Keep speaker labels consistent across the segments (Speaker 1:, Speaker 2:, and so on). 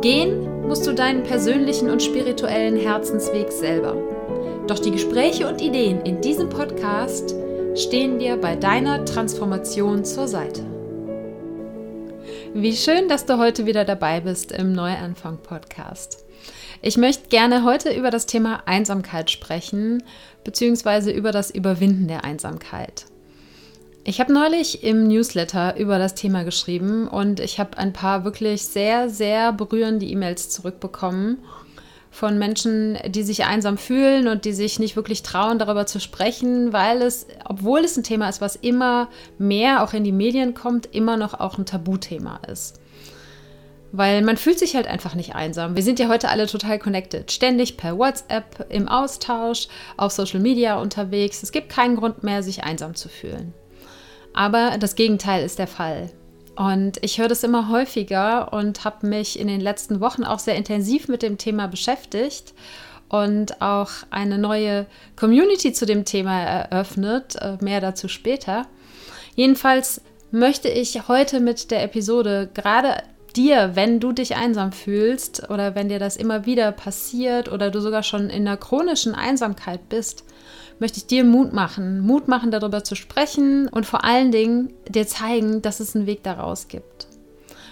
Speaker 1: Gehen musst du deinen persönlichen und spirituellen Herzensweg selber. Doch die Gespräche und Ideen in diesem Podcast stehen dir bei deiner Transformation zur Seite. Wie schön, dass du heute wieder dabei bist im Neuanfang Podcast. Ich möchte gerne heute über das Thema Einsamkeit sprechen, beziehungsweise über das Überwinden der Einsamkeit. Ich habe neulich im Newsletter über das Thema geschrieben und ich habe ein paar wirklich sehr, sehr berührende E-Mails zurückbekommen von Menschen, die sich einsam fühlen und die sich nicht wirklich trauen, darüber zu sprechen, weil es, obwohl es ein Thema ist, was immer mehr auch in die Medien kommt, immer noch auch ein Tabuthema ist. Weil man fühlt sich halt einfach nicht einsam. Wir sind ja heute alle total connected. Ständig per WhatsApp, im Austausch, auf Social Media unterwegs. Es gibt keinen Grund mehr, sich einsam zu fühlen. Aber das Gegenteil ist der Fall. Und ich höre das immer häufiger und habe mich in den letzten Wochen auch sehr intensiv mit dem Thema beschäftigt und auch eine neue Community zu dem Thema eröffnet. Äh, mehr dazu später. Jedenfalls möchte ich heute mit der Episode gerade dir, wenn du dich einsam fühlst oder wenn dir das immer wieder passiert oder du sogar schon in einer chronischen Einsamkeit bist, möchte ich dir Mut machen, Mut machen, darüber zu sprechen und vor allen Dingen dir zeigen, dass es einen Weg daraus gibt.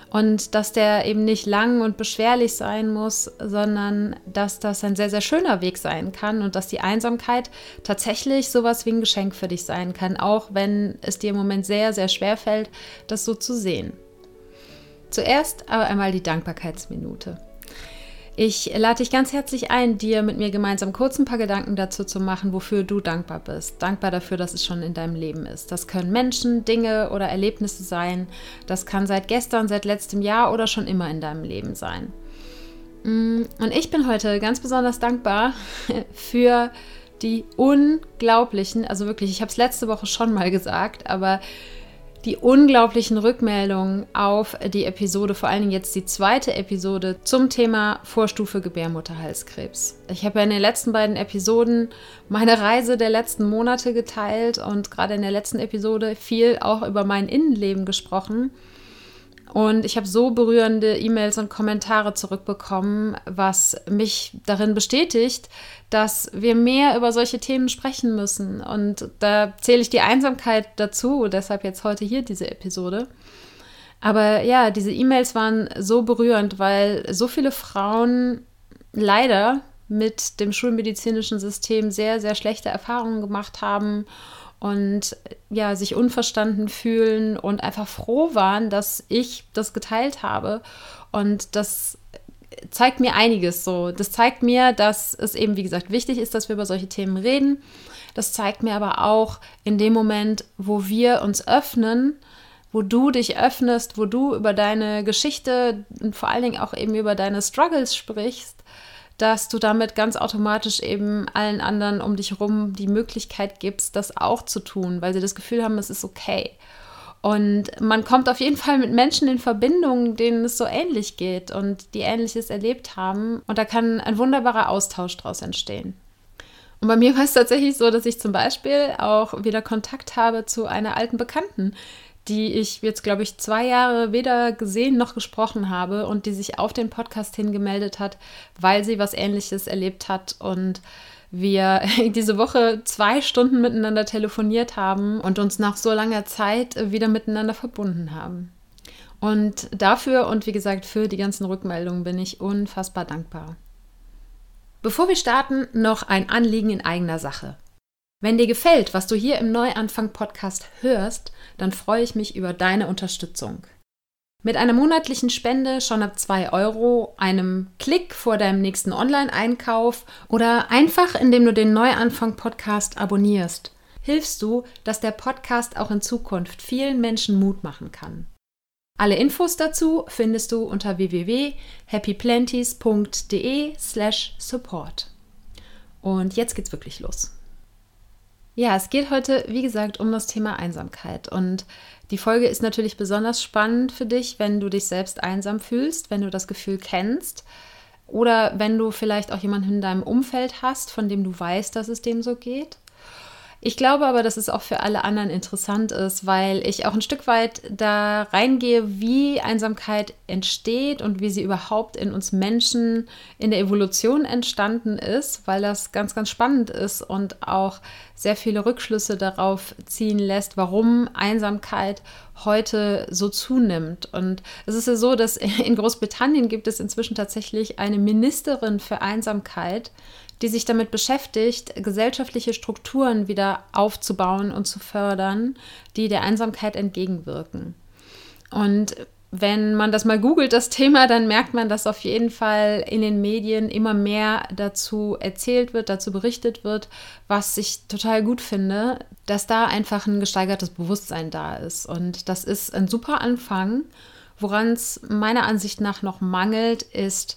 Speaker 1: Und dass der eben nicht lang und beschwerlich sein muss, sondern dass das ein sehr, sehr schöner Weg sein kann und dass die Einsamkeit tatsächlich sowas wie ein Geschenk für dich sein kann, auch wenn es dir im Moment sehr, sehr schwer fällt, das so zu sehen. Zuerst aber einmal die Dankbarkeitsminute. Ich lade dich ganz herzlich ein, dir mit mir gemeinsam kurz ein paar Gedanken dazu zu machen, wofür du dankbar bist. Dankbar dafür, dass es schon in deinem Leben ist. Das können Menschen, Dinge oder Erlebnisse sein. Das kann seit gestern, seit letztem Jahr oder schon immer in deinem Leben sein. Mm, und ich bin heute ganz besonders dankbar für die unglaublichen, also wirklich, ich habe es letzte Woche schon mal gesagt, aber die unglaublichen Rückmeldungen auf die Episode, vor allen Dingen jetzt die zweite Episode zum Thema Vorstufe Gebärmutterhalskrebs. Ich habe ja in den letzten beiden Episoden meine Reise der letzten Monate geteilt und gerade in der letzten Episode viel auch über mein Innenleben gesprochen. Und ich habe so berührende E-Mails und Kommentare zurückbekommen, was mich darin bestätigt, dass wir mehr über solche Themen sprechen müssen. Und da zähle ich die Einsamkeit dazu, deshalb jetzt heute hier diese Episode. Aber ja, diese E-Mails waren so berührend, weil so viele Frauen leider mit dem schulmedizinischen System sehr, sehr schlechte Erfahrungen gemacht haben und ja, sich unverstanden fühlen und einfach froh waren, dass ich das geteilt habe. Und das zeigt mir einiges so. Das zeigt mir, dass es eben, wie gesagt, wichtig ist, dass wir über solche Themen reden. Das zeigt mir aber auch in dem Moment, wo wir uns öffnen, wo du dich öffnest, wo du über deine Geschichte und vor allen Dingen auch eben über deine Struggles sprichst, dass du damit ganz automatisch eben allen anderen um dich herum die Möglichkeit gibst, das auch zu tun, weil sie das Gefühl haben, es ist okay. Und man kommt auf jeden Fall mit Menschen in Verbindung, denen es so ähnlich geht und die Ähnliches erlebt haben. Und da kann ein wunderbarer Austausch daraus entstehen. Und bei mir war es tatsächlich so, dass ich zum Beispiel auch wieder Kontakt habe zu einer alten Bekannten, die ich jetzt, glaube ich, zwei Jahre weder gesehen noch gesprochen habe und die sich auf den Podcast hingemeldet hat, weil sie was Ähnliches erlebt hat und wir diese Woche zwei Stunden miteinander telefoniert haben und uns nach so langer Zeit wieder miteinander verbunden haben. Und dafür und wie gesagt für die ganzen Rückmeldungen bin ich unfassbar dankbar. Bevor wir starten, noch ein Anliegen in eigener Sache. Wenn dir gefällt, was du hier im Neuanfang-Podcast hörst, dann freue ich mich über deine Unterstützung. Mit einer monatlichen Spende schon ab 2 Euro, einem Klick vor deinem nächsten Online-Einkauf oder einfach indem du den Neuanfang-Podcast abonnierst, hilfst du, dass der Podcast auch in Zukunft vielen Menschen Mut machen kann. Alle Infos dazu findest du unter www.happyplenties.de/support. Und jetzt geht's wirklich los. Ja, es geht heute, wie gesagt, um das Thema Einsamkeit. Und die Folge ist natürlich besonders spannend für dich, wenn du dich selbst einsam fühlst, wenn du das Gefühl kennst oder wenn du vielleicht auch jemanden in deinem Umfeld hast, von dem du weißt, dass es dem so geht. Ich glaube aber, dass es auch für alle anderen interessant ist, weil ich auch ein Stück weit da reingehe, wie Einsamkeit entsteht und wie sie überhaupt in uns Menschen in der Evolution entstanden ist, weil das ganz, ganz spannend ist und auch sehr viele Rückschlüsse darauf ziehen lässt, warum Einsamkeit heute so zunimmt. Und es ist ja so, dass in Großbritannien gibt es inzwischen tatsächlich eine Ministerin für Einsamkeit, die sich damit beschäftigt, gesellschaftliche Strukturen wieder aufzubauen und zu fördern, die der Einsamkeit entgegenwirken. Und wenn man das mal googelt, das Thema, dann merkt man, dass auf jeden Fall in den Medien immer mehr dazu erzählt wird, dazu berichtet wird, was ich total gut finde, dass da einfach ein gesteigertes Bewusstsein da ist. Und das ist ein super Anfang. Woran es meiner Ansicht nach noch mangelt, ist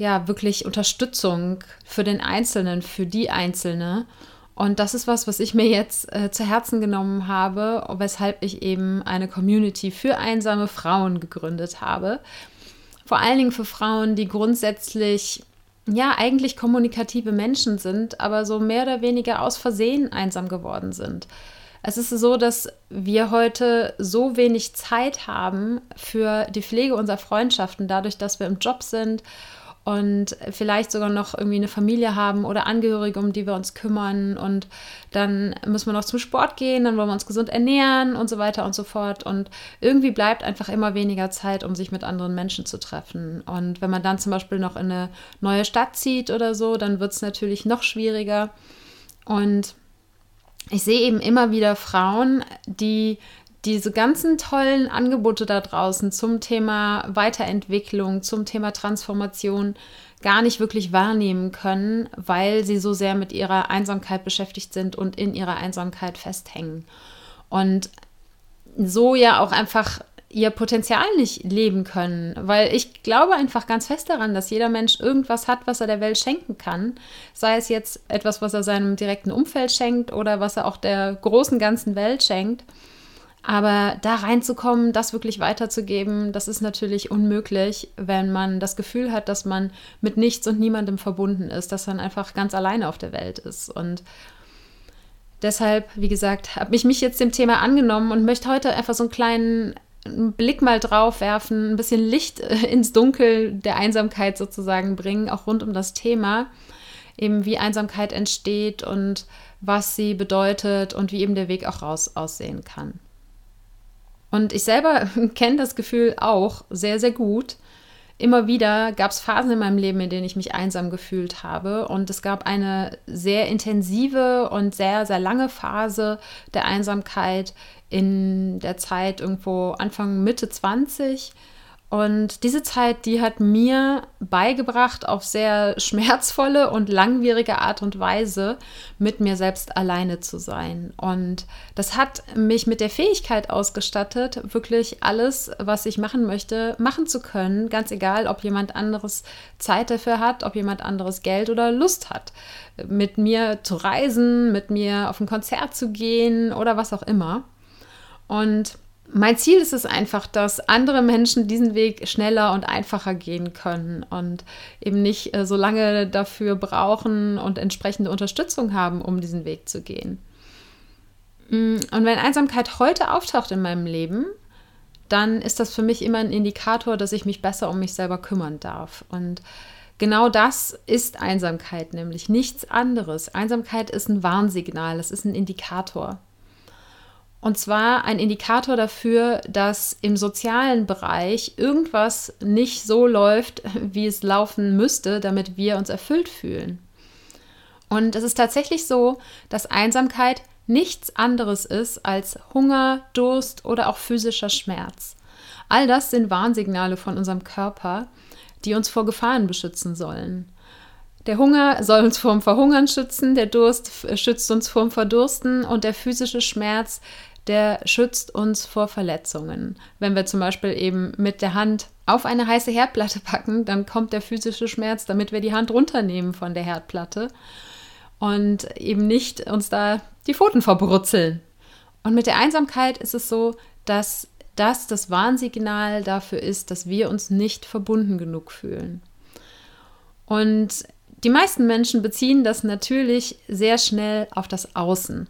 Speaker 1: ja wirklich Unterstützung für den Einzelnen, für die Einzelne. Und das ist was, was ich mir jetzt äh, zu Herzen genommen habe, weshalb ich eben eine Community für einsame Frauen gegründet habe. Vor allen Dingen für Frauen, die grundsätzlich ja eigentlich kommunikative Menschen sind, aber so mehr oder weniger aus Versehen einsam geworden sind. Es ist so, dass wir heute so wenig Zeit haben für die Pflege unserer Freundschaften, dadurch, dass wir im Job sind und vielleicht sogar noch irgendwie eine Familie haben oder Angehörige, um die wir uns kümmern. Und dann müssen wir noch zum Sport gehen, dann wollen wir uns gesund ernähren und so weiter und so fort. Und irgendwie bleibt einfach immer weniger Zeit, um sich mit anderen Menschen zu treffen. Und wenn man dann zum Beispiel noch in eine neue Stadt zieht oder so, dann wird es natürlich noch schwieriger. Und ich sehe eben immer wieder Frauen, die diese ganzen tollen Angebote da draußen zum Thema Weiterentwicklung, zum Thema Transformation gar nicht wirklich wahrnehmen können, weil sie so sehr mit ihrer Einsamkeit beschäftigt sind und in ihrer Einsamkeit festhängen. Und so ja auch einfach ihr Potenzial nicht leben können, weil ich glaube einfach ganz fest daran, dass jeder Mensch irgendwas hat, was er der Welt schenken kann, sei es jetzt etwas, was er seinem direkten Umfeld schenkt oder was er auch der großen ganzen Welt schenkt. Aber da reinzukommen, das wirklich weiterzugeben, das ist natürlich unmöglich, wenn man das Gefühl hat, dass man mit nichts und niemandem verbunden ist, dass man einfach ganz alleine auf der Welt ist. Und deshalb, wie gesagt, habe ich mich jetzt dem Thema angenommen und möchte heute einfach so einen kleinen Blick mal drauf werfen, ein bisschen Licht ins Dunkel der Einsamkeit sozusagen bringen, auch rund um das Thema, eben wie Einsamkeit entsteht und was sie bedeutet und wie eben der Weg auch raus aussehen kann. Und ich selber kenne das Gefühl auch sehr, sehr gut. Immer wieder gab es Phasen in meinem Leben, in denen ich mich einsam gefühlt habe. Und es gab eine sehr intensive und sehr, sehr lange Phase der Einsamkeit in der Zeit irgendwo Anfang, Mitte 20 und diese Zeit, die hat mir beigebracht, auf sehr schmerzvolle und langwierige Art und Weise mit mir selbst alleine zu sein. Und das hat mich mit der Fähigkeit ausgestattet, wirklich alles, was ich machen möchte, machen zu können. Ganz egal, ob jemand anderes Zeit dafür hat, ob jemand anderes Geld oder Lust hat, mit mir zu reisen, mit mir auf ein Konzert zu gehen oder was auch immer. Und mein Ziel ist es einfach, dass andere Menschen diesen Weg schneller und einfacher gehen können und eben nicht äh, so lange dafür brauchen und entsprechende Unterstützung haben, um diesen Weg zu gehen. Mm, und wenn Einsamkeit heute auftaucht in meinem Leben, dann ist das für mich immer ein Indikator, dass ich mich besser um mich selber kümmern darf. Und genau das ist Einsamkeit, nämlich nichts anderes. Einsamkeit ist ein Warnsignal, es ist ein Indikator. Und zwar ein Indikator dafür, dass im sozialen Bereich irgendwas nicht so läuft, wie es laufen müsste, damit wir uns erfüllt fühlen. Und es ist tatsächlich so, dass Einsamkeit nichts anderes ist als Hunger, Durst oder auch physischer Schmerz. All das sind Warnsignale von unserem Körper, die uns vor Gefahren beschützen sollen. Der Hunger soll uns vorm Verhungern schützen, der Durst schützt uns vorm Verdursten und der physische Schmerz, der schützt uns vor Verletzungen. Wenn wir zum Beispiel eben mit der Hand auf eine heiße Herdplatte packen, dann kommt der physische Schmerz, damit wir die Hand runternehmen von der Herdplatte und eben nicht uns da die Pfoten verbrutzeln. Und mit der Einsamkeit ist es so, dass das das Warnsignal dafür ist, dass wir uns nicht verbunden genug fühlen. Und die meisten Menschen beziehen das natürlich sehr schnell auf das Außen.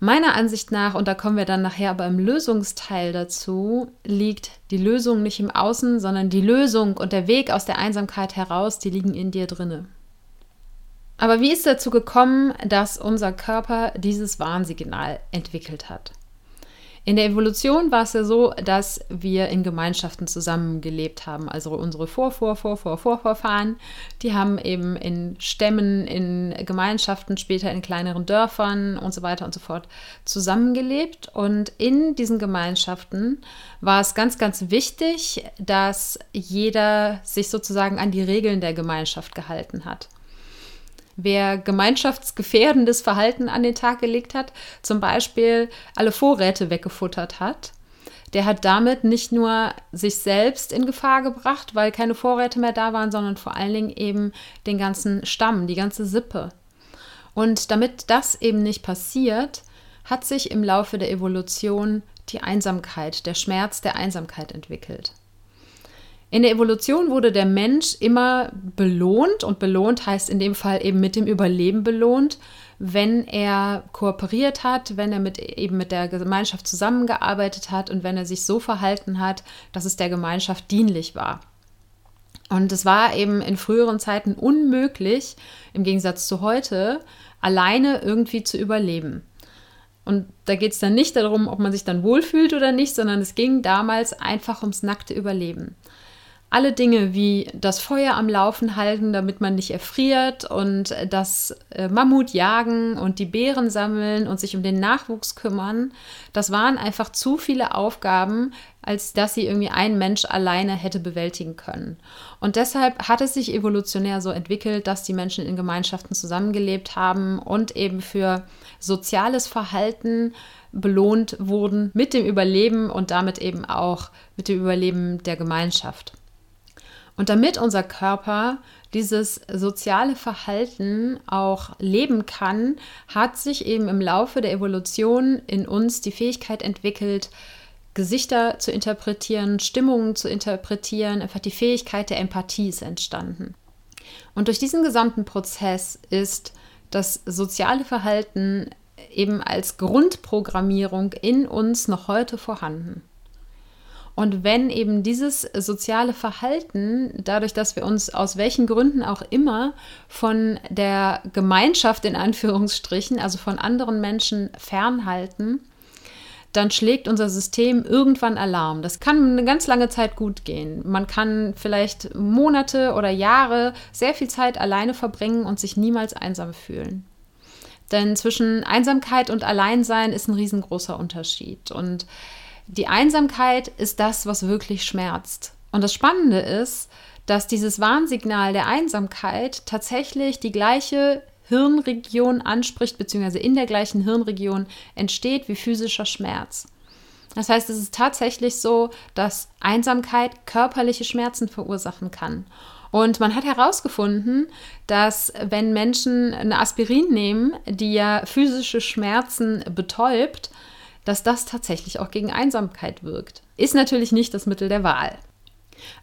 Speaker 1: Meiner Ansicht nach, und da kommen wir dann nachher aber im Lösungsteil dazu, liegt die Lösung nicht im Außen, sondern die Lösung und der Weg aus der Einsamkeit heraus, die liegen in dir drinne. Aber wie ist dazu gekommen, dass unser Körper dieses Warnsignal entwickelt hat? In der Evolution war es ja so, dass wir in Gemeinschaften zusammengelebt haben. Also unsere Vor, Vor, Vor, Vor, Vorfahren, die haben eben in Stämmen, in Gemeinschaften, später in kleineren Dörfern und so weiter und so fort zusammengelebt. Und in diesen Gemeinschaften war es ganz, ganz wichtig, dass jeder sich sozusagen an die Regeln der Gemeinschaft gehalten hat. Wer gemeinschaftsgefährdendes Verhalten an den Tag gelegt hat, zum Beispiel alle Vorräte weggefuttert hat, der hat damit nicht nur sich selbst in Gefahr gebracht, weil keine Vorräte mehr da waren, sondern vor allen Dingen eben den ganzen Stamm, die ganze Sippe. Und damit das eben nicht passiert, hat sich im Laufe der Evolution die Einsamkeit, der Schmerz der Einsamkeit entwickelt. In der Evolution wurde der Mensch immer belohnt und belohnt heißt in dem Fall eben mit dem Überleben belohnt, wenn er kooperiert hat, wenn er mit, eben mit der Gemeinschaft zusammengearbeitet hat und wenn er sich so verhalten hat, dass es der Gemeinschaft dienlich war. Und es war eben in früheren Zeiten unmöglich, im Gegensatz zu heute, alleine irgendwie zu überleben. Und da geht es dann nicht darum, ob man sich dann wohlfühlt oder nicht, sondern es ging damals einfach ums nackte Überleben alle Dinge wie das Feuer am Laufen halten, damit man nicht erfriert und das äh, Mammut jagen und die Beeren sammeln und sich um den Nachwuchs kümmern, das waren einfach zu viele Aufgaben, als dass sie irgendwie ein Mensch alleine hätte bewältigen können. Und deshalb hat es sich evolutionär so entwickelt, dass die Menschen in Gemeinschaften zusammengelebt haben und eben für soziales Verhalten belohnt wurden mit dem Überleben und damit eben auch mit dem Überleben der Gemeinschaft. Und damit unser Körper dieses soziale Verhalten auch leben kann, hat sich eben im Laufe der Evolution in uns die Fähigkeit entwickelt, Gesichter zu interpretieren, Stimmungen zu interpretieren, einfach die Fähigkeit der Empathie ist entstanden. Und durch diesen gesamten Prozess ist das soziale Verhalten eben als Grundprogrammierung in uns noch heute vorhanden. Und wenn eben dieses soziale Verhalten, dadurch, dass wir uns aus welchen Gründen auch immer von der Gemeinschaft in Anführungsstrichen, also von anderen Menschen fernhalten, dann schlägt unser System irgendwann Alarm. Das kann eine ganz lange Zeit gut gehen. Man kann vielleicht Monate oder Jahre sehr viel Zeit alleine verbringen und sich niemals einsam fühlen. Denn zwischen Einsamkeit und Alleinsein ist ein riesengroßer Unterschied. Und die Einsamkeit ist das, was wirklich schmerzt. Und das Spannende ist, dass dieses Warnsignal der Einsamkeit tatsächlich die gleiche Hirnregion anspricht, beziehungsweise in der gleichen Hirnregion entsteht wie physischer Schmerz. Das heißt, es ist tatsächlich so, dass Einsamkeit körperliche Schmerzen verursachen kann. Und man hat herausgefunden, dass wenn Menschen eine Aspirin nehmen, die ja physische Schmerzen betäubt, dass das tatsächlich auch gegen Einsamkeit wirkt. Ist natürlich nicht das Mittel der Wahl.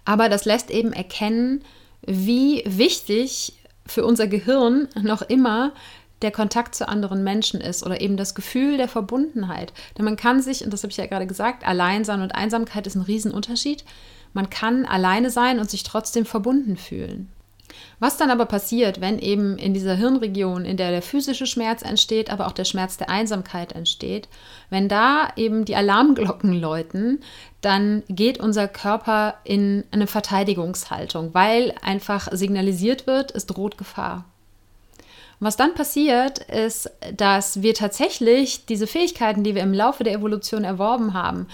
Speaker 1: Aber das lässt eben erkennen, wie wichtig für unser Gehirn noch immer der Kontakt zu anderen Menschen ist oder eben das Gefühl der Verbundenheit. Denn man kann sich, und das habe ich ja gerade gesagt, allein sein und Einsamkeit ist ein Riesenunterschied. Man kann alleine sein und sich trotzdem verbunden fühlen. Was dann aber passiert, wenn eben in dieser Hirnregion, in der der physische Schmerz entsteht, aber auch der Schmerz der Einsamkeit entsteht, wenn da eben die Alarmglocken läuten, dann geht unser Körper in eine Verteidigungshaltung, weil einfach signalisiert wird, es droht Gefahr. was dann passiert, ist, dass wir tatsächlich diese Fähigkeiten, die wir im Laufe der Evolution erworben haben,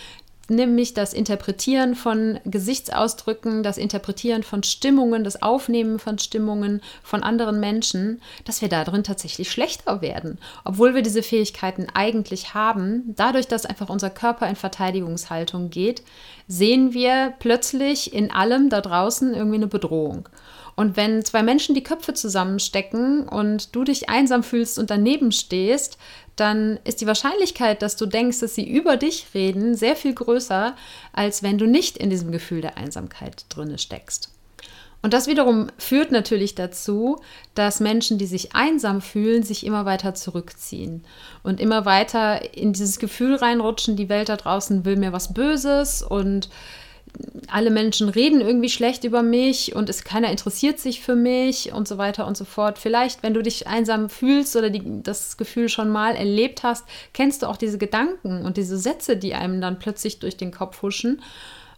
Speaker 1: nämlich das Interpretieren von Gesichtsausdrücken, das Interpretieren von Stimmungen, das Aufnehmen von Stimmungen von anderen Menschen, dass wir darin tatsächlich schlechter werden, obwohl wir diese Fähigkeiten eigentlich haben. Dadurch, dass einfach unser Körper in Verteidigungshaltung geht, sehen wir plötzlich in allem da draußen irgendwie eine Bedrohung. Und wenn zwei Menschen die Köpfe zusammenstecken und du dich einsam fühlst und daneben stehst, dann ist die Wahrscheinlichkeit, dass du denkst, dass sie über dich reden, sehr viel größer, als wenn du nicht in diesem Gefühl der Einsamkeit drinne steckst. Und das wiederum führt natürlich dazu, dass Menschen, die sich einsam fühlen, sich immer weiter zurückziehen und immer weiter in dieses Gefühl reinrutschen, die Welt da draußen will mir was Böses und alle Menschen reden irgendwie schlecht über mich und es, keiner interessiert sich für mich und so weiter und so fort. Vielleicht, wenn du dich einsam fühlst oder die, das Gefühl schon mal erlebt hast, kennst du auch diese Gedanken und diese Sätze, die einem dann plötzlich durch den Kopf huschen.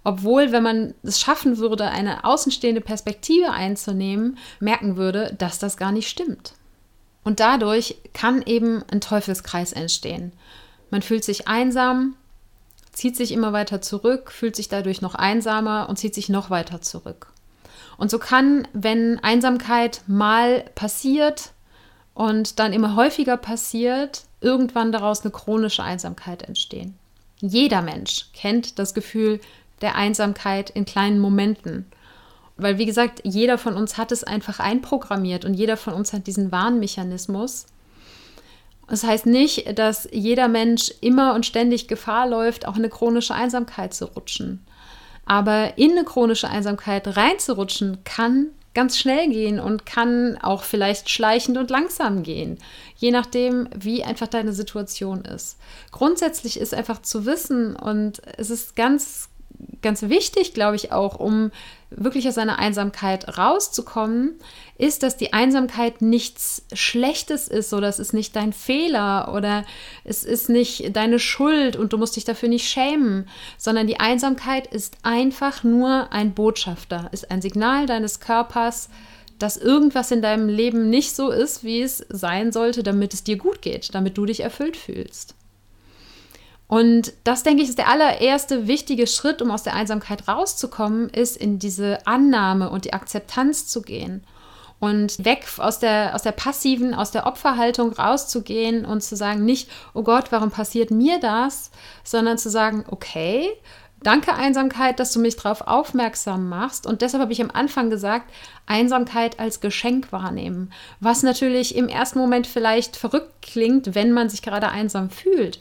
Speaker 1: Obwohl, wenn man es schaffen würde, eine außenstehende Perspektive einzunehmen, merken würde, dass das gar nicht stimmt. Und dadurch kann eben ein Teufelskreis entstehen. Man fühlt sich einsam, zieht sich immer weiter zurück, fühlt sich dadurch noch einsamer und zieht sich noch weiter zurück. Und so kann, wenn Einsamkeit mal passiert und dann immer häufiger passiert, irgendwann daraus eine chronische Einsamkeit entstehen. Jeder Mensch kennt das Gefühl der Einsamkeit in kleinen Momenten. Weil, wie gesagt, jeder von uns hat es einfach einprogrammiert und jeder von uns hat diesen Warnmechanismus. Das heißt nicht, dass jeder Mensch immer und ständig Gefahr läuft, auch in eine chronische Einsamkeit zu rutschen. Aber in eine chronische Einsamkeit reinzurutschen kann ganz schnell gehen und kann auch vielleicht schleichend und langsam gehen, je nachdem, wie einfach deine Situation ist. Grundsätzlich ist einfach zu wissen und es ist ganz, ganz wichtig, glaube ich, auch, um wirklich aus seiner Einsamkeit rauszukommen, ist, dass die Einsamkeit nichts Schlechtes ist oder es ist nicht dein Fehler oder es ist nicht deine Schuld und du musst dich dafür nicht schämen, sondern die Einsamkeit ist einfach nur ein Botschafter, ist ein Signal deines Körpers, dass irgendwas in deinem Leben nicht so ist, wie es sein sollte, damit es dir gut geht, damit du dich erfüllt fühlst. Und das, denke ich, ist der allererste wichtige Schritt, um aus der Einsamkeit rauszukommen, ist in diese Annahme und die Akzeptanz zu gehen und weg aus der, aus der passiven, aus der Opferhaltung rauszugehen und zu sagen, nicht, oh Gott, warum passiert mir das, sondern zu sagen, okay, danke Einsamkeit, dass du mich darauf aufmerksam machst. Und deshalb habe ich am Anfang gesagt, Einsamkeit als Geschenk wahrnehmen, was natürlich im ersten Moment vielleicht verrückt klingt, wenn man sich gerade einsam fühlt.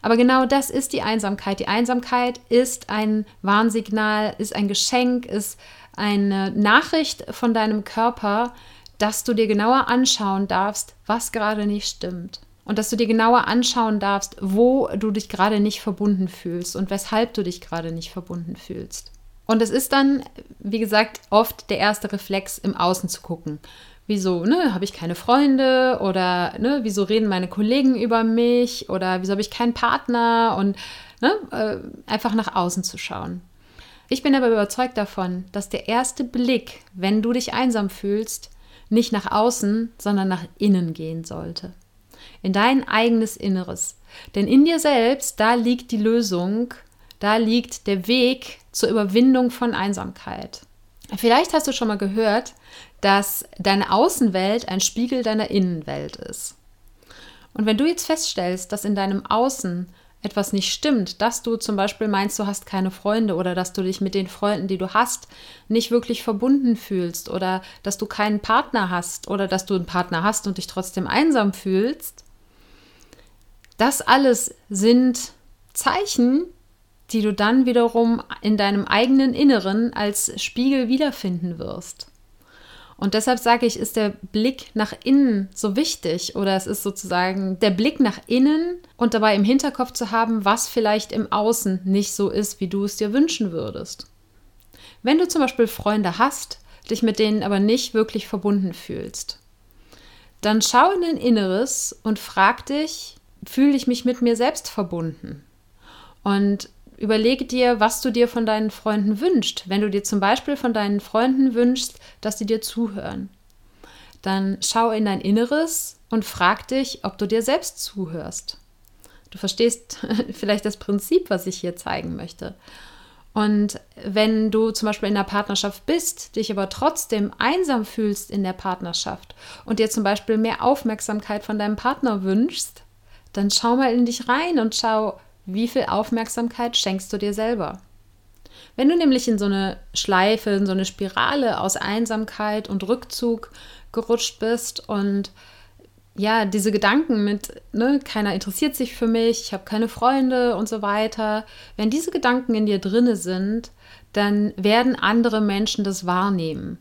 Speaker 1: Aber genau das ist die Einsamkeit. Die Einsamkeit ist ein Warnsignal, ist ein Geschenk, ist eine Nachricht von deinem Körper, dass du dir genauer anschauen darfst, was gerade nicht stimmt. Und dass du dir genauer anschauen darfst, wo du dich gerade nicht verbunden fühlst und weshalb du dich gerade nicht verbunden fühlst. Und es ist dann, wie gesagt, oft der erste Reflex, im Außen zu gucken wieso ne, habe ich keine Freunde oder ne, wieso reden meine Kollegen über mich oder wieso habe ich keinen Partner und ne, äh, einfach nach außen zu schauen. Ich bin aber überzeugt davon, dass der erste Blick, wenn du dich einsam fühlst, nicht nach außen, sondern nach innen gehen sollte. In dein eigenes Inneres. Denn in dir selbst, da liegt die Lösung, da liegt der Weg zur Überwindung von Einsamkeit. Vielleicht hast du schon mal gehört, dass deine Außenwelt ein Spiegel deiner Innenwelt ist. Und wenn du jetzt feststellst, dass in deinem Außen etwas nicht stimmt, dass du zum Beispiel meinst, du hast keine Freunde oder dass du dich mit den Freunden, die du hast, nicht wirklich verbunden fühlst oder dass du keinen Partner hast oder dass du einen Partner hast und dich trotzdem einsam fühlst, das alles sind Zeichen, die du dann wiederum in deinem eigenen Inneren als Spiegel wiederfinden wirst. Und deshalb sage ich, ist der Blick nach innen so wichtig oder es ist sozusagen der Blick nach innen und dabei im Hinterkopf zu haben, was vielleicht im Außen nicht so ist, wie du es dir wünschen würdest. Wenn du zum Beispiel Freunde hast, dich mit denen aber nicht wirklich verbunden fühlst, dann schau in dein Inneres und frag dich, fühle ich mich mit mir selbst verbunden? Und überlege dir, was du dir von deinen Freunden wünschst. Wenn du dir zum Beispiel von deinen Freunden wünschst, dass sie dir zuhören, dann schau in dein Inneres und frag dich, ob du dir selbst zuhörst. Du verstehst vielleicht das Prinzip, was ich hier zeigen möchte. Und wenn du zum Beispiel in der Partnerschaft bist, dich aber trotzdem einsam fühlst in der Partnerschaft und dir zum Beispiel mehr Aufmerksamkeit von deinem Partner wünschst, dann schau mal in dich rein und schau, wie viel Aufmerksamkeit schenkst du dir selber. Wenn du nämlich in so eine Schleife, in so eine Spirale aus Einsamkeit und Rückzug gerutscht bist und ja, diese Gedanken mit, ne, keiner interessiert sich für mich, ich habe keine Freunde und so weiter, wenn diese Gedanken in dir drinne sind, dann werden andere Menschen das wahrnehmen.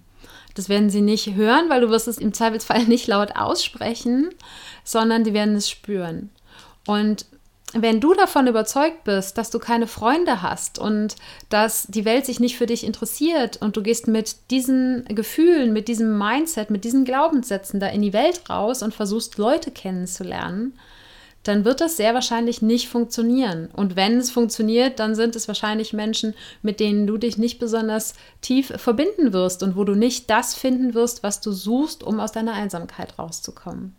Speaker 1: Das werden sie nicht hören, weil du wirst es im Zweifelsfall nicht laut aussprechen, sondern die werden es spüren. Und wenn du davon überzeugt bist, dass du keine Freunde hast und dass die Welt sich nicht für dich interessiert und du gehst mit diesen Gefühlen, mit diesem Mindset, mit diesen Glaubenssätzen da in die Welt raus und versuchst Leute kennenzulernen, dann wird das sehr wahrscheinlich nicht funktionieren. Und wenn es funktioniert, dann sind es wahrscheinlich Menschen, mit denen du dich nicht besonders tief verbinden wirst und wo du nicht das finden wirst, was du suchst, um aus deiner Einsamkeit rauszukommen.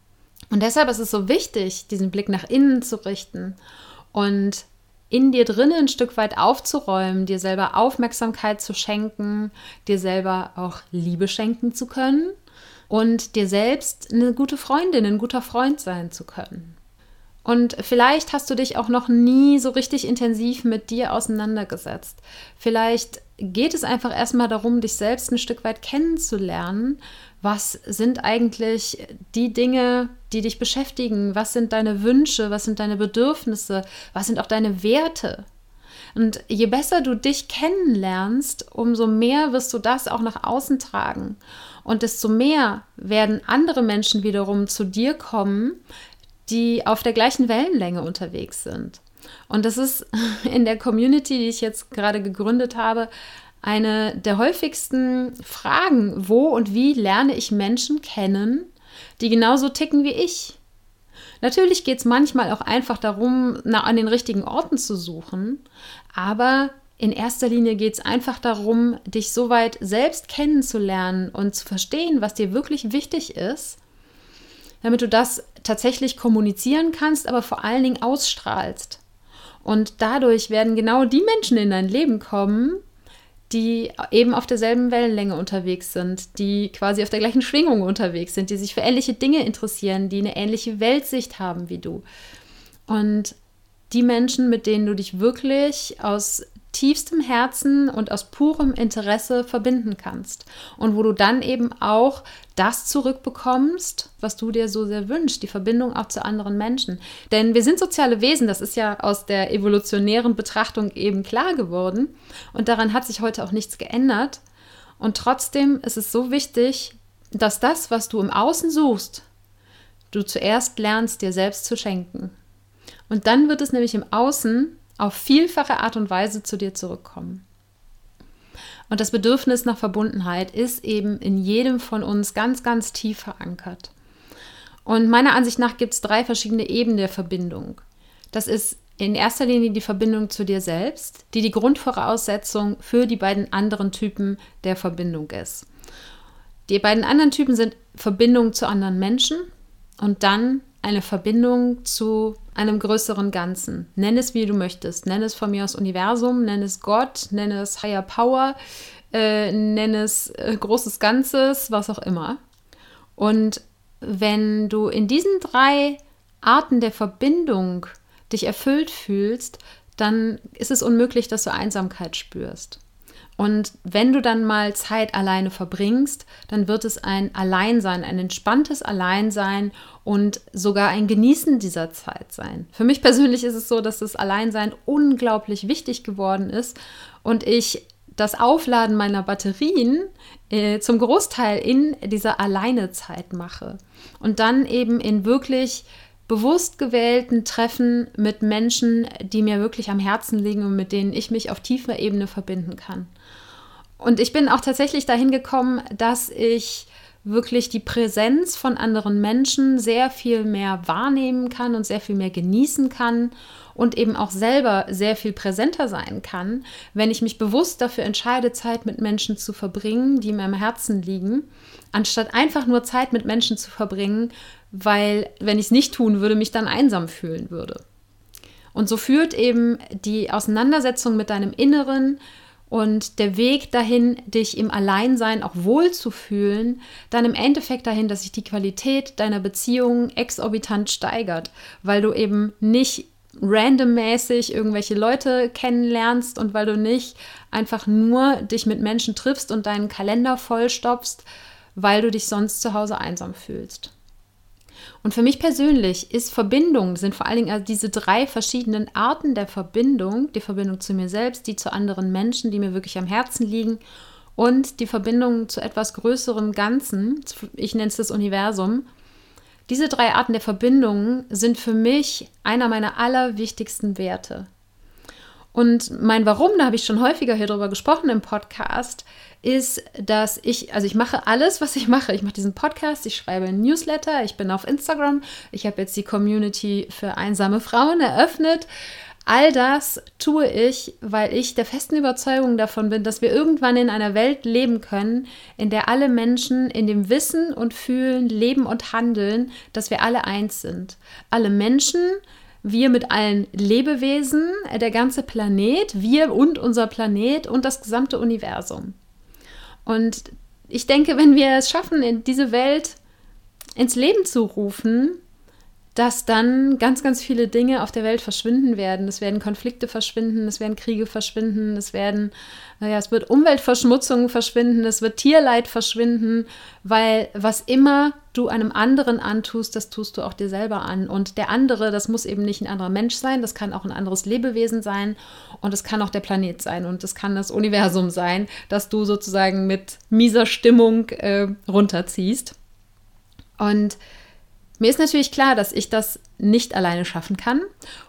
Speaker 1: Und deshalb ist es so wichtig, diesen Blick nach innen zu richten und in dir drinnen ein Stück weit aufzuräumen, dir selber Aufmerksamkeit zu schenken, dir selber auch Liebe schenken zu können und dir selbst eine gute Freundin, ein guter Freund sein zu können. Und vielleicht hast du dich auch noch nie so richtig intensiv mit dir auseinandergesetzt. Vielleicht geht es einfach erstmal darum, dich selbst ein Stück weit kennenzulernen. Was sind eigentlich die Dinge, die dich beschäftigen? Was sind deine Wünsche? Was sind deine Bedürfnisse? Was sind auch deine Werte? Und je besser du dich kennenlernst, umso mehr wirst du das auch nach außen tragen. Und desto mehr werden andere Menschen wiederum zu dir kommen, die auf der gleichen Wellenlänge unterwegs sind. Und das ist in der Community, die ich jetzt gerade gegründet habe, eine der häufigsten Fragen, wo und wie lerne ich Menschen kennen, die genauso ticken wie ich. Natürlich geht es manchmal auch einfach darum, nach, an den richtigen Orten zu suchen, aber in erster Linie geht es einfach darum, dich so weit selbst kennenzulernen und zu verstehen, was dir wirklich wichtig ist, damit du das tatsächlich kommunizieren kannst, aber vor allen Dingen ausstrahlst. Und dadurch werden genau die Menschen in dein Leben kommen, die eben auf derselben Wellenlänge unterwegs sind, die quasi auf der gleichen Schwingung unterwegs sind, die sich für ähnliche Dinge interessieren, die eine ähnliche Weltsicht haben wie du. Und die Menschen, mit denen du dich wirklich aus tiefstem Herzen und aus purem Interesse verbinden kannst. Und wo du dann eben auch das zurückbekommst, was du dir so sehr wünschst, die Verbindung auch zu anderen Menschen. Denn wir sind soziale Wesen, das ist ja aus der evolutionären Betrachtung eben klar geworden. Und daran hat sich heute auch nichts geändert. Und trotzdem ist es so wichtig, dass das, was du im Außen suchst, du zuerst lernst, dir selbst zu schenken. Und dann wird es nämlich im Außen auf vielfache Art und Weise zu dir zurückkommen. Und das Bedürfnis nach Verbundenheit ist eben in jedem von uns ganz, ganz tief verankert. Und meiner Ansicht nach gibt es drei verschiedene Ebenen der Verbindung. Das ist in erster Linie die Verbindung zu dir selbst, die die Grundvoraussetzung für die beiden anderen Typen der Verbindung ist. Die beiden anderen Typen sind Verbindung zu anderen Menschen und dann eine Verbindung zu einem größeren Ganzen. Nenn es, wie du möchtest. Nenn es von mir aus Universum, nenn es Gott, nenn es Higher Power, äh, nenn es äh, großes Ganzes, was auch immer. Und wenn du in diesen drei Arten der Verbindung dich erfüllt fühlst, dann ist es unmöglich, dass du Einsamkeit spürst. Und wenn du dann mal Zeit alleine verbringst, dann wird es ein Alleinsein, ein entspanntes Alleinsein und sogar ein Genießen dieser Zeit sein. Für mich persönlich ist es so, dass das Alleinsein unglaublich wichtig geworden ist und ich das Aufladen meiner Batterien äh, zum Großteil in dieser Alleinezeit mache und dann eben in wirklich bewusst gewählten Treffen mit Menschen, die mir wirklich am Herzen liegen und mit denen ich mich auf tiefer Ebene verbinden kann. Und ich bin auch tatsächlich dahin gekommen, dass ich wirklich die Präsenz von anderen Menschen sehr viel mehr wahrnehmen kann und sehr viel mehr genießen kann und eben auch selber sehr viel präsenter sein kann, wenn ich mich bewusst dafür entscheide, Zeit mit Menschen zu verbringen, die mir am Herzen liegen, anstatt einfach nur Zeit mit Menschen zu verbringen, weil wenn ich es nicht tun würde, mich dann einsam fühlen würde. Und so führt eben die Auseinandersetzung mit deinem Inneren und der Weg dahin, dich im Alleinsein auch wohl zu fühlen, dann im Endeffekt dahin, dass sich die Qualität deiner Beziehung exorbitant steigert, weil du eben nicht randommäßig irgendwelche Leute kennenlernst und weil du nicht einfach nur dich mit Menschen triffst und deinen Kalender vollstopfst, weil du dich sonst zu Hause einsam fühlst. Und für mich persönlich ist Verbindung, sind vor allen Dingen also diese drei verschiedenen Arten der Verbindung, die Verbindung zu mir selbst, die zu anderen Menschen, die mir wirklich am Herzen liegen und die Verbindung zu etwas größerem Ganzen, ich nenne es das Universum. Diese drei Arten der Verbindung sind für mich einer meiner allerwichtigsten Werte. Und mein Warum, da habe ich schon häufiger hier drüber gesprochen im Podcast, ist, dass ich, also ich mache alles, was ich mache. Ich mache diesen Podcast, ich schreibe ein Newsletter, ich bin auf Instagram, ich habe jetzt die Community für einsame Frauen eröffnet. All das tue ich, weil ich der festen Überzeugung davon bin, dass wir irgendwann in einer Welt leben können, in der alle Menschen in dem Wissen und Fühlen, Leben und Handeln, dass wir alle eins sind. Alle Menschen, wir mit allen Lebewesen, der ganze Planet, wir und unser Planet und das gesamte Universum. Und ich denke, wenn wir es schaffen, in diese Welt ins Leben zu rufen, dass dann ganz, ganz viele Dinge auf der Welt verschwinden werden. Es werden Konflikte verschwinden, es werden Kriege verschwinden, es werden, naja, es wird Umweltverschmutzung verschwinden, es wird Tierleid verschwinden, weil was immer du einem anderen antust, das tust du auch dir selber an. Und der andere, das muss eben nicht ein anderer Mensch sein, das kann auch ein anderes Lebewesen sein und es kann auch der Planet sein und es kann das Universum sein, das du sozusagen mit mieser Stimmung äh, runterziehst. Und mir ist natürlich klar, dass ich das nicht alleine schaffen kann.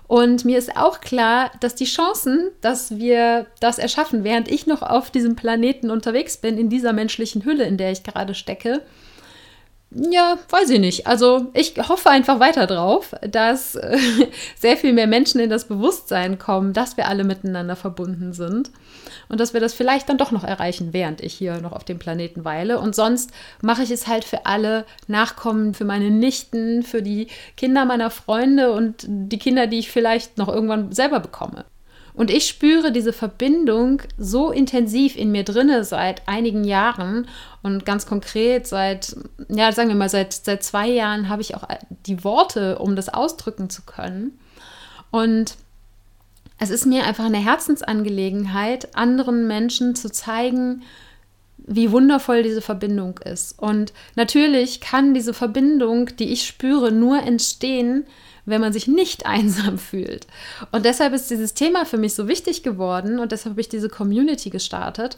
Speaker 1: Und mir ist auch klar, dass die Chancen, dass wir das erschaffen, während ich noch auf diesem Planeten unterwegs bin, in dieser menschlichen Hülle, in der ich gerade stecke, ja, weiß ich nicht. Also ich hoffe einfach weiter drauf, dass äh, sehr viel mehr Menschen in das Bewusstsein kommen, dass wir alle miteinander verbunden sind und dass wir das vielleicht dann doch noch erreichen, während ich hier noch auf dem Planeten weile. Und sonst mache ich es halt für alle Nachkommen, für meine Nichten, für die Kinder meiner Freunde und die Kinder, die ich vielleicht noch irgendwann selber bekomme. Und ich spüre diese Verbindung so intensiv in mir drinne seit einigen Jahren und ganz konkret seit, ja, sagen wir mal, seit, seit zwei Jahren habe ich auch die Worte, um das ausdrücken zu können. Und es ist mir einfach eine Herzensangelegenheit, anderen Menschen zu zeigen, wie wundervoll diese Verbindung ist. Und natürlich kann diese Verbindung, die ich spüre, nur entstehen, wenn man sich nicht einsam fühlt. Und deshalb ist dieses Thema für mich so wichtig geworden und deshalb habe ich diese Community gestartet.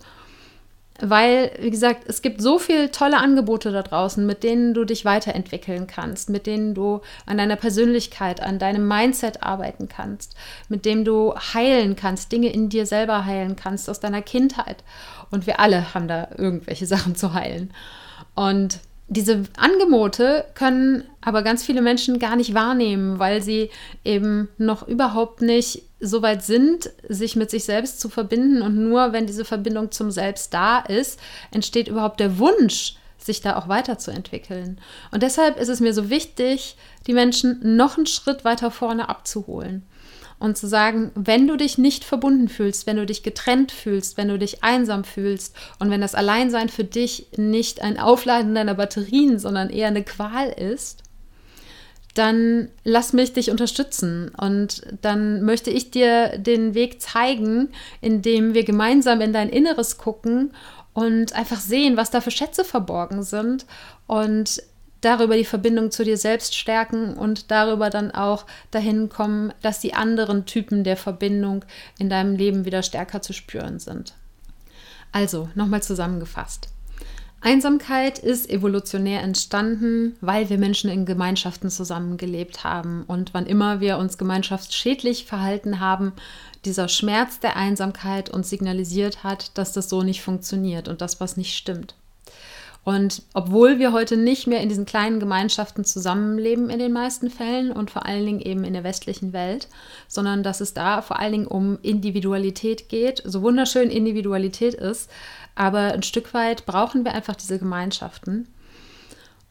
Speaker 1: Weil, wie gesagt, es gibt so viele tolle Angebote da draußen, mit denen du dich weiterentwickeln kannst, mit denen du an deiner Persönlichkeit, an deinem Mindset arbeiten kannst, mit dem du heilen kannst, Dinge in dir selber heilen kannst aus deiner Kindheit. Und wir alle haben da irgendwelche Sachen zu heilen. Und diese Angebote können aber ganz viele Menschen gar nicht wahrnehmen, weil sie eben noch überhaupt nicht so weit sind, sich mit sich selbst zu verbinden. Und nur wenn diese Verbindung zum Selbst da ist, entsteht überhaupt der Wunsch, sich da auch weiterzuentwickeln. Und deshalb ist es mir so wichtig, die Menschen noch einen Schritt weiter vorne abzuholen und zu sagen, wenn du dich nicht verbunden fühlst, wenn du dich getrennt fühlst, wenn du dich einsam fühlst und wenn das Alleinsein für dich nicht ein Aufladen deiner Batterien, sondern eher eine Qual ist, dann lass mich dich unterstützen und dann möchte ich dir den Weg zeigen, indem wir gemeinsam in dein Inneres gucken und einfach sehen, was da für Schätze verborgen sind und darüber die Verbindung zu dir selbst stärken und darüber dann auch dahin kommen, dass die anderen Typen der Verbindung in deinem Leben wieder stärker zu spüren sind. Also, nochmal zusammengefasst. Einsamkeit ist evolutionär entstanden, weil wir Menschen in Gemeinschaften zusammengelebt haben. Und wann immer wir uns gemeinschaftsschädlich verhalten haben, dieser Schmerz der Einsamkeit uns signalisiert hat, dass das so nicht funktioniert und das, was nicht stimmt. Und obwohl wir heute nicht mehr in diesen kleinen Gemeinschaften zusammenleben in den meisten Fällen und vor allen Dingen eben in der westlichen Welt, sondern dass es da vor allen Dingen um Individualität geht, so wunderschön Individualität ist, aber ein Stück weit brauchen wir einfach diese Gemeinschaften.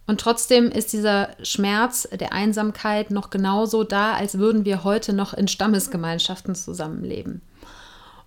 Speaker 1: Und trotzdem ist dieser Schmerz der Einsamkeit noch genauso da, als würden wir heute noch in Stammesgemeinschaften zusammenleben.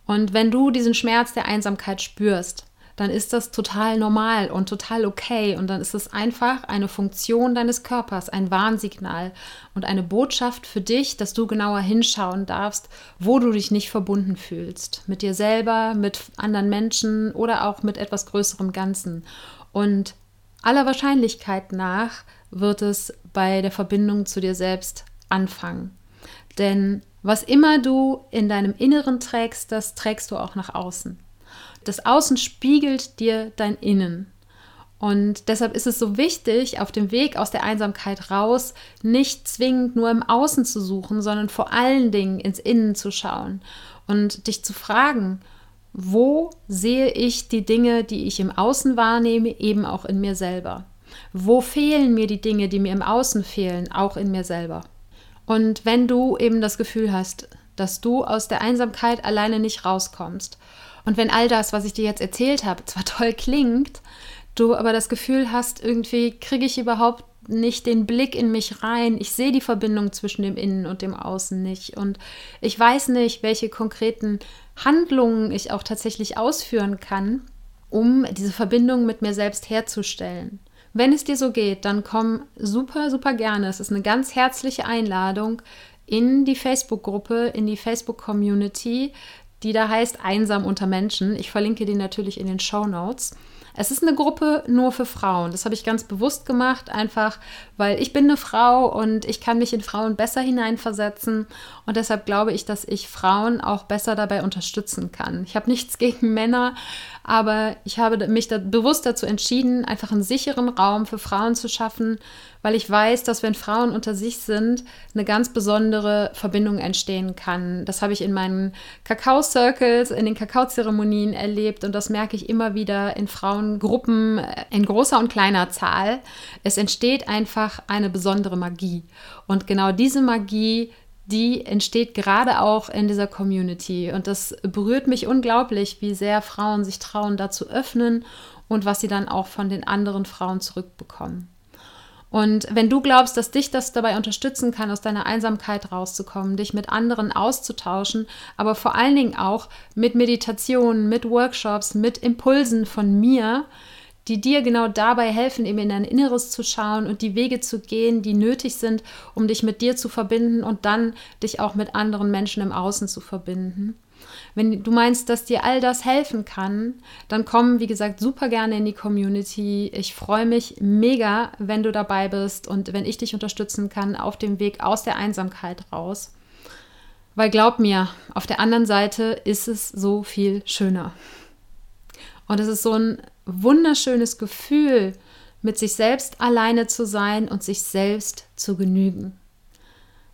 Speaker 1: Und wenn du diesen Schmerz der Einsamkeit spürst, dann ist das total normal und total okay. Und dann ist es einfach eine Funktion deines Körpers, ein Warnsignal und eine Botschaft für dich, dass du genauer hinschauen darfst, wo du dich nicht verbunden fühlst. Mit dir selber, mit anderen Menschen oder auch mit etwas größerem Ganzen. Und aller Wahrscheinlichkeit nach wird es bei der Verbindung zu dir selbst anfangen. Denn was immer du in deinem Inneren trägst, das trägst du auch nach außen. Das Außen spiegelt dir dein Innen. Und deshalb ist es so wichtig, auf dem Weg aus der Einsamkeit raus, nicht zwingend nur im Außen zu suchen, sondern vor allen Dingen ins Innen zu schauen und dich zu fragen, wo sehe ich die Dinge, die ich im Außen wahrnehme, eben auch in mir selber? Wo fehlen mir die Dinge, die mir im Außen fehlen, auch in mir selber? Und wenn du eben das Gefühl hast, dass du aus der Einsamkeit alleine nicht rauskommst und wenn all das, was ich dir jetzt erzählt habe, zwar toll klingt, du aber das Gefühl hast, irgendwie kriege ich überhaupt nicht den Blick in mich rein. Ich sehe die Verbindung zwischen dem Innen und dem Außen nicht. Und ich weiß nicht, welche konkreten Handlungen ich auch tatsächlich ausführen kann, um diese Verbindung mit mir selbst herzustellen. Wenn es dir so geht, dann komm super, super gerne. Es ist eine ganz herzliche Einladung in die Facebook-Gruppe, in die Facebook-Community die da heißt Einsam unter Menschen. Ich verlinke die natürlich in den Show Notes. Es ist eine Gruppe nur für Frauen. Das habe ich ganz bewusst gemacht, einfach weil ich bin eine Frau und ich kann mich in Frauen besser hineinversetzen. Und deshalb glaube ich, dass ich Frauen auch besser dabei unterstützen kann. Ich habe nichts gegen Männer, aber ich habe mich da bewusst dazu entschieden, einfach einen sicheren Raum für Frauen zu schaffen, weil ich weiß, dass wenn Frauen unter sich sind, eine ganz besondere Verbindung entstehen kann. Das habe ich in meinen Kakao-Circles, in den Kakaozeremonien erlebt und das merke ich immer wieder in Frauengruppen äh, in großer und kleiner Zahl. Es entsteht einfach eine besondere Magie. Und genau diese Magie, die entsteht gerade auch in dieser Community. Und das berührt mich unglaublich, wie sehr Frauen sich trauen, da zu öffnen und was sie dann auch von den anderen Frauen zurückbekommen. Und wenn du glaubst, dass dich das dabei unterstützen kann, aus deiner Einsamkeit rauszukommen, dich mit anderen auszutauschen, aber vor allen Dingen auch mit Meditationen, mit Workshops, mit Impulsen von mir, die dir genau dabei helfen, eben in dein Inneres zu schauen und die Wege zu gehen, die nötig sind, um dich mit dir zu verbinden und dann dich auch mit anderen Menschen im Außen zu verbinden wenn du meinst, dass dir all das helfen kann, dann komm, wie gesagt, super gerne in die Community. Ich freue mich mega, wenn du dabei bist und wenn ich dich unterstützen kann auf dem Weg aus der Einsamkeit raus. Weil glaub mir, auf der anderen Seite ist es so viel schöner. Und es ist so ein wunderschönes Gefühl, mit sich selbst alleine zu sein und sich selbst zu genügen.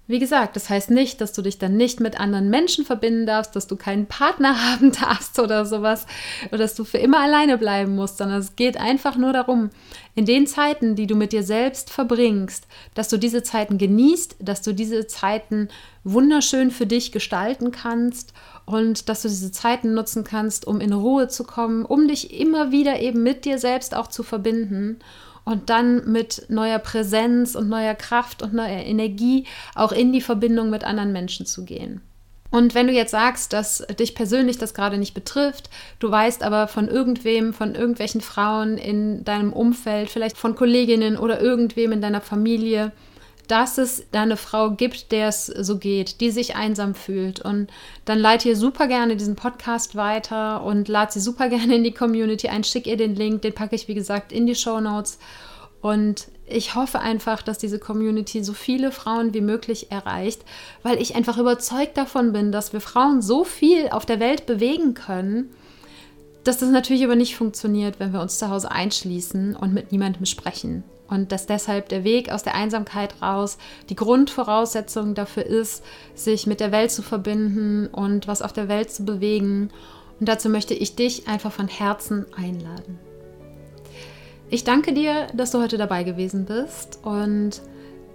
Speaker 1: Wie gesagt, das heißt nicht, dass du dich dann nicht mit anderen Menschen verbinden darfst, dass du keinen Partner haben darfst oder sowas, oder dass du für immer alleine bleiben musst, sondern es geht einfach nur darum, in den Zeiten, die du mit dir selbst verbringst, dass du diese Zeiten genießt, dass du diese Zeiten wunderschön für dich gestalten kannst und dass du diese Zeiten nutzen kannst, um in Ruhe zu kommen, um dich immer wieder eben mit dir selbst auch zu verbinden und dann mit neuer Präsenz und neuer Kraft und neuer Energie auch in die Verbindung mit anderen Menschen zu gehen. Und wenn du jetzt sagst, dass dich persönlich das gerade nicht betrifft, du weißt aber von irgendwem, von irgendwelchen Frauen in deinem Umfeld, vielleicht von Kolleginnen oder irgendwem in deiner Familie, dass es da eine Frau gibt, der es so geht, die sich einsam fühlt. Und dann leite ihr super gerne diesen Podcast weiter und lade sie super gerne in die Community ein. Schick ihr den Link, den packe ich, wie gesagt, in die Show Notes. Und ich hoffe einfach, dass diese Community so viele Frauen wie möglich erreicht, weil ich einfach überzeugt davon bin, dass wir Frauen so viel auf der Welt bewegen können, dass das natürlich aber nicht funktioniert, wenn wir uns zu Hause einschließen und mit niemandem sprechen und dass deshalb der Weg aus der Einsamkeit raus die Grundvoraussetzung dafür ist, sich mit der Welt zu verbinden und was auf der Welt zu bewegen. Und dazu möchte ich dich einfach von Herzen einladen. Ich danke dir, dass du heute dabei gewesen bist und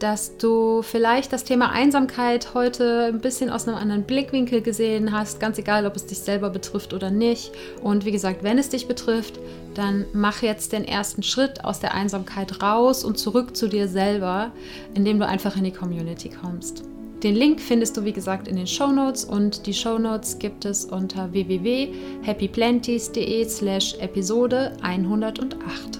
Speaker 1: dass du vielleicht das Thema Einsamkeit heute ein bisschen aus einem anderen Blickwinkel gesehen hast, ganz egal, ob es dich selber betrifft oder nicht. Und wie gesagt, wenn es dich betrifft, dann mach jetzt den ersten Schritt aus der Einsamkeit raus und zurück zu dir selber, indem du einfach in die Community kommst. Den Link findest du wie gesagt in den Show Notes und die Show Notes gibt es unter www.happyplanties.de slash Episode 108.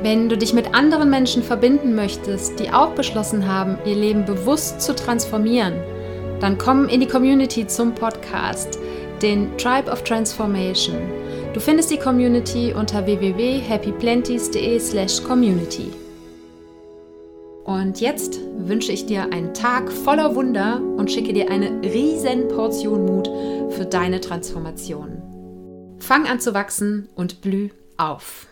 Speaker 1: Wenn du dich mit anderen Menschen verbinden möchtest, die auch beschlossen haben, ihr Leben bewusst zu transformieren, dann komm in die Community zum Podcast, den Tribe of Transformation. Du findest die Community unter www.happyplenties.de/community. Und jetzt wünsche ich dir einen Tag voller Wunder und schicke dir eine riesen Portion Mut für deine Transformation. Fang an zu wachsen und blüh auf.